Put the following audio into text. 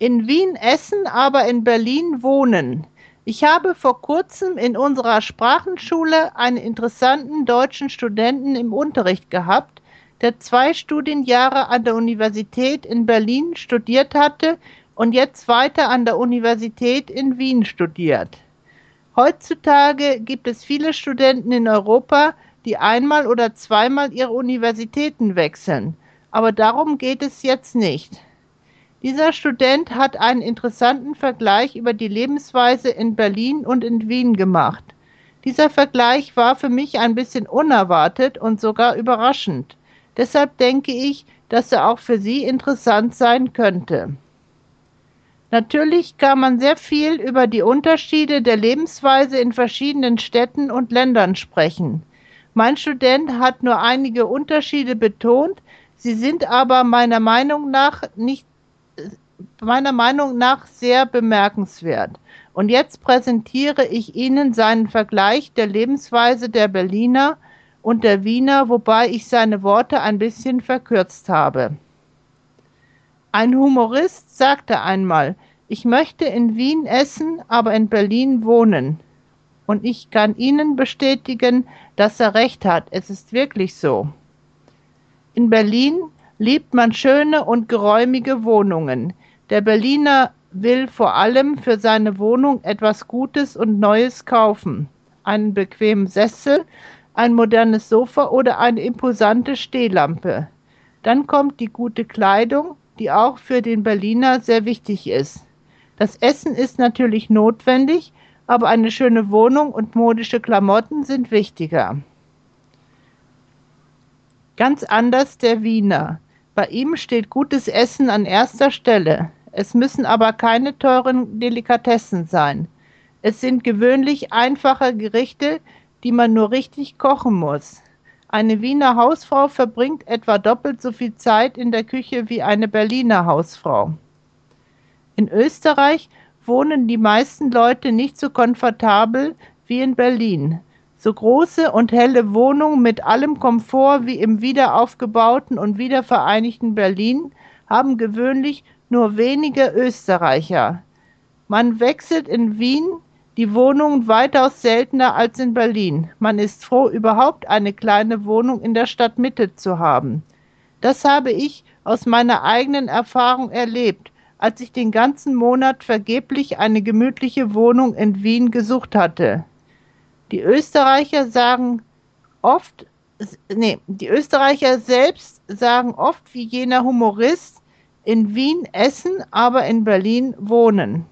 In Wien essen, aber in Berlin wohnen. Ich habe vor kurzem in unserer Sprachenschule einen interessanten deutschen Studenten im Unterricht gehabt, der zwei Studienjahre an der Universität in Berlin studiert hatte und jetzt weiter an der Universität in Wien studiert. Heutzutage gibt es viele Studenten in Europa, die einmal oder zweimal ihre Universitäten wechseln. Aber darum geht es jetzt nicht. Dieser Student hat einen interessanten Vergleich über die Lebensweise in Berlin und in Wien gemacht. Dieser Vergleich war für mich ein bisschen unerwartet und sogar überraschend. Deshalb denke ich, dass er auch für Sie interessant sein könnte. Natürlich kann man sehr viel über die Unterschiede der Lebensweise in verschiedenen Städten und Ländern sprechen. Mein Student hat nur einige Unterschiede betont, sie sind aber meiner Meinung nach nicht meiner Meinung nach sehr bemerkenswert. Und jetzt präsentiere ich Ihnen seinen Vergleich der Lebensweise der Berliner und der Wiener, wobei ich seine Worte ein bisschen verkürzt habe. Ein Humorist sagte einmal, ich möchte in Wien essen, aber in Berlin wohnen. Und ich kann Ihnen bestätigen, dass er recht hat. Es ist wirklich so. In Berlin liebt man schöne und geräumige Wohnungen. Der Berliner will vor allem für seine Wohnung etwas Gutes und Neues kaufen. Einen bequemen Sessel, ein modernes Sofa oder eine imposante Stehlampe. Dann kommt die gute Kleidung, die auch für den Berliner sehr wichtig ist. Das Essen ist natürlich notwendig, aber eine schöne Wohnung und modische Klamotten sind wichtiger. Ganz anders der Wiener. Bei ihm steht gutes Essen an erster Stelle. Es müssen aber keine teuren Delikatessen sein. Es sind gewöhnlich einfache Gerichte, die man nur richtig kochen muss. Eine Wiener Hausfrau verbringt etwa doppelt so viel Zeit in der Küche wie eine Berliner Hausfrau. In Österreich wohnen die meisten Leute nicht so komfortabel wie in Berlin. So große und helle Wohnungen mit allem Komfort wie im wiederaufgebauten und wiedervereinigten Berlin haben gewöhnlich nur wenige Österreicher. Man wechselt in Wien die Wohnungen weitaus seltener als in Berlin. Man ist froh, überhaupt eine kleine Wohnung in der Stadtmitte zu haben. Das habe ich aus meiner eigenen Erfahrung erlebt als ich den ganzen Monat vergeblich eine gemütliche Wohnung in Wien gesucht hatte. Die Österreicher sagen oft, nee, die Österreicher selbst sagen oft wie jener Humorist, in Wien essen, aber in Berlin wohnen.